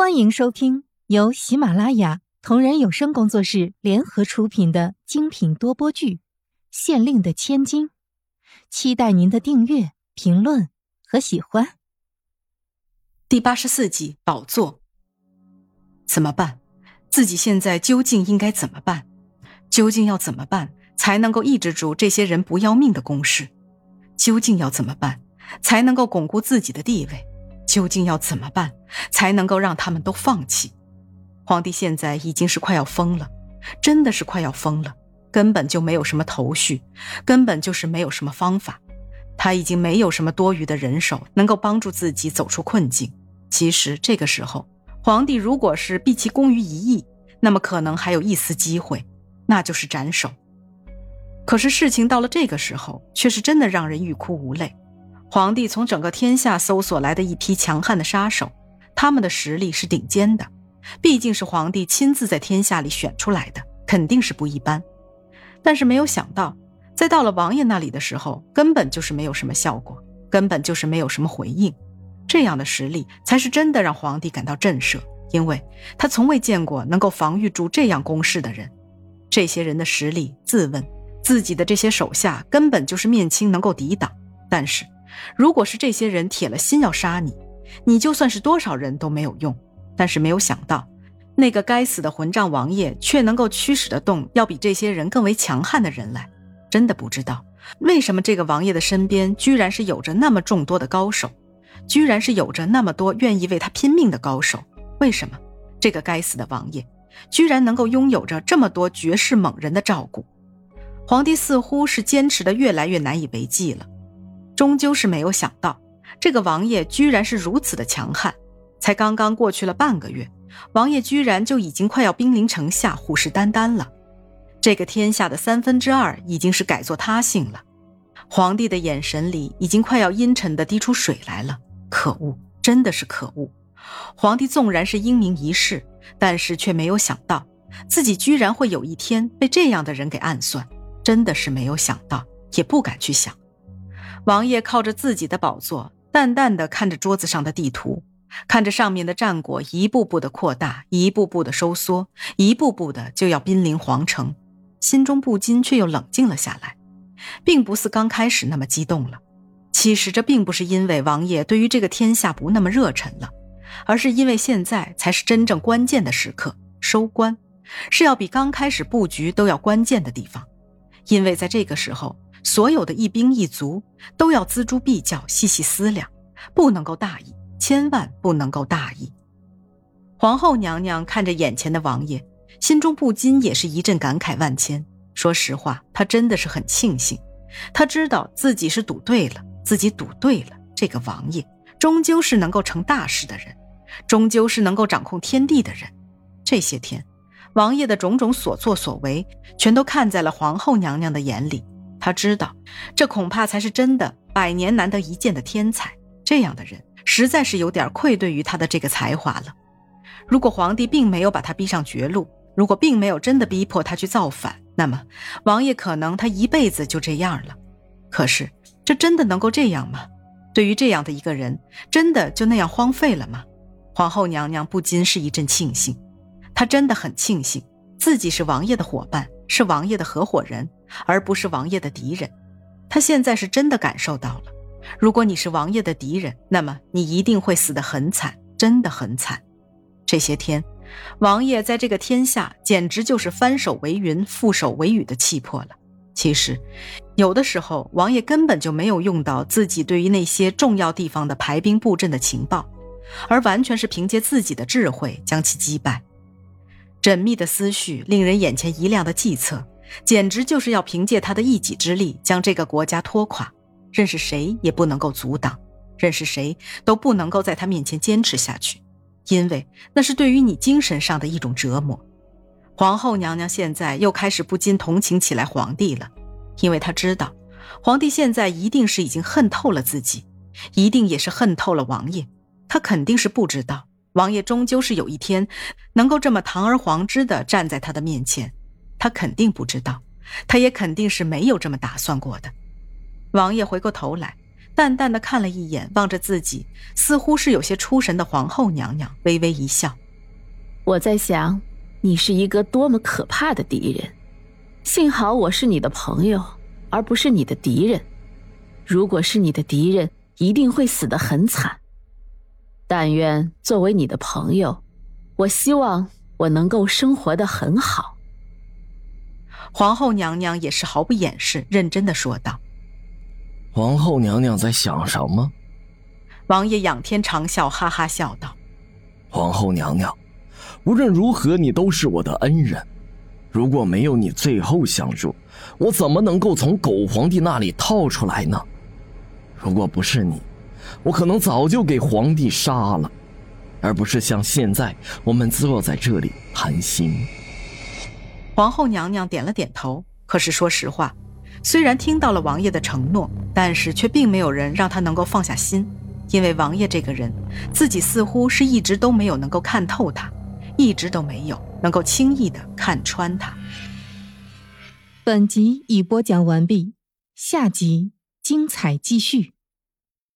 欢迎收听由喜马拉雅同人有声工作室联合出品的精品多播剧《县令的千金》，期待您的订阅、评论和喜欢。第八十四集，宝座怎么办？自己现在究竟应该怎么办？究竟要怎么办才能够抑制住这些人不要命的攻势？究竟要怎么办才能够巩固自己的地位？究竟要怎么办才能够让他们都放弃？皇帝现在已经是快要疯了，真的是快要疯了，根本就没有什么头绪，根本就是没有什么方法。他已经没有什么多余的人手能够帮助自己走出困境。其实这个时候，皇帝如果是毕其功于一役，那么可能还有一丝机会，那就是斩首。可是事情到了这个时候，却是真的让人欲哭无泪。皇帝从整个天下搜索来的一批强悍的杀手，他们的实力是顶尖的，毕竟是皇帝亲自在天下里选出来的，肯定是不一般。但是没有想到，在到了王爷那里的时候，根本就是没有什么效果，根本就是没有什么回应。这样的实力才是真的让皇帝感到震慑，因为他从未见过能够防御住这样攻势的人。这些人的实力，自问自己的这些手下根本就是面青能够抵挡，但是。如果是这些人铁了心要杀你，你就算是多少人都没有用。但是没有想到，那个该死的混账王爷却能够驱使得动要比这些人更为强悍的人来。真的不知道为什么这个王爷的身边居然是有着那么众多的高手，居然是有着那么多愿意为他拼命的高手。为什么这个该死的王爷居然能够拥有着这么多绝世猛人的照顾？皇帝似乎是坚持的越来越难以为继了。终究是没有想到，这个王爷居然是如此的强悍。才刚刚过去了半个月，王爷居然就已经快要兵临城下，虎视眈眈了。这个天下的三分之二已经是改作他姓了。皇帝的眼神里已经快要阴沉的滴出水来了。可恶，真的是可恶！皇帝纵然是英明一世，但是却没有想到自己居然会有一天被这样的人给暗算，真的是没有想到，也不敢去想。王爷靠着自己的宝座，淡淡的看着桌子上的地图，看着上面的战果一步步的扩大，一步步的收缩，一步步的就要濒临皇城，心中不禁却又冷静了下来，并不似刚开始那么激动了。其实这并不是因为王爷对于这个天下不那么热忱了，而是因为现在才是真正关键的时刻，收官是要比刚开始布局都要关键的地方，因为在这个时候。所有的一兵一卒都要锱铢必较，细细思量，不能够大意，千万不能够大意。皇后娘娘看着眼前的王爷，心中不禁也是一阵感慨万千。说实话，她真的是很庆幸，她知道自己是赌对了，自己赌对了。这个王爷终究是能够成大事的人，终究是能够掌控天地的人。这些天，王爷的种种所作所为，全都看在了皇后娘娘的眼里。他知道，这恐怕才是真的百年难得一见的天才。这样的人实在是有点愧对于他的这个才华了。如果皇帝并没有把他逼上绝路，如果并没有真的逼迫他去造反，那么王爷可能他一辈子就这样了。可是，这真的能够这样吗？对于这样的一个人，真的就那样荒废了吗？皇后娘娘不禁是一阵庆幸，她真的很庆幸自己是王爷的伙伴。是王爷的合伙人，而不是王爷的敌人。他现在是真的感受到了，如果你是王爷的敌人，那么你一定会死得很惨，真的很惨。这些天，王爷在这个天下简直就是翻手为云，覆手为雨的气魄了。其实，有的时候王爷根本就没有用到自己对于那些重要地方的排兵布阵的情报，而完全是凭借自己的智慧将其击败。缜密的思绪，令人眼前一亮的计策，简直就是要凭借他的一己之力将这个国家拖垮，任是谁也不能够阻挡，任是谁都不能够在他面前坚持下去，因为那是对于你精神上的一种折磨。皇后娘娘现在又开始不禁同情起来皇帝了，因为她知道，皇帝现在一定是已经恨透了自己，一定也是恨透了王爷，他肯定是不知道。王爷终究是有一天能够这么堂而皇之的站在他的面前，他肯定不知道，他也肯定是没有这么打算过的。王爷回过头来，淡淡的看了一眼，望着自己似乎是有些出神的皇后娘娘，微微一笑。我在想，你是一个多么可怕的敌人。幸好我是你的朋友，而不是你的敌人。如果是你的敌人，一定会死得很惨。但愿作为你的朋友，我希望我能够生活的很好。皇后娘娘也是毫不掩饰，认真的说道。皇后娘娘在想什么？王爷仰天长笑，哈哈笑道：“皇后娘娘，无论如何，你都是我的恩人。如果没有你最后相助，我怎么能够从狗皇帝那里套出来呢？如果不是你，我可能早就给皇帝杀了，而不是像现在我们坐在这里谈心。”皇后娘娘点了点头。可是说实话，虽然听到了王爷的承诺，但是却并没有人让她能够放下心，因为王爷这个人，自己似乎是一直都没有能够看透他，一直都没有能够轻易的看穿他。本集已播讲完毕，下集精彩继续。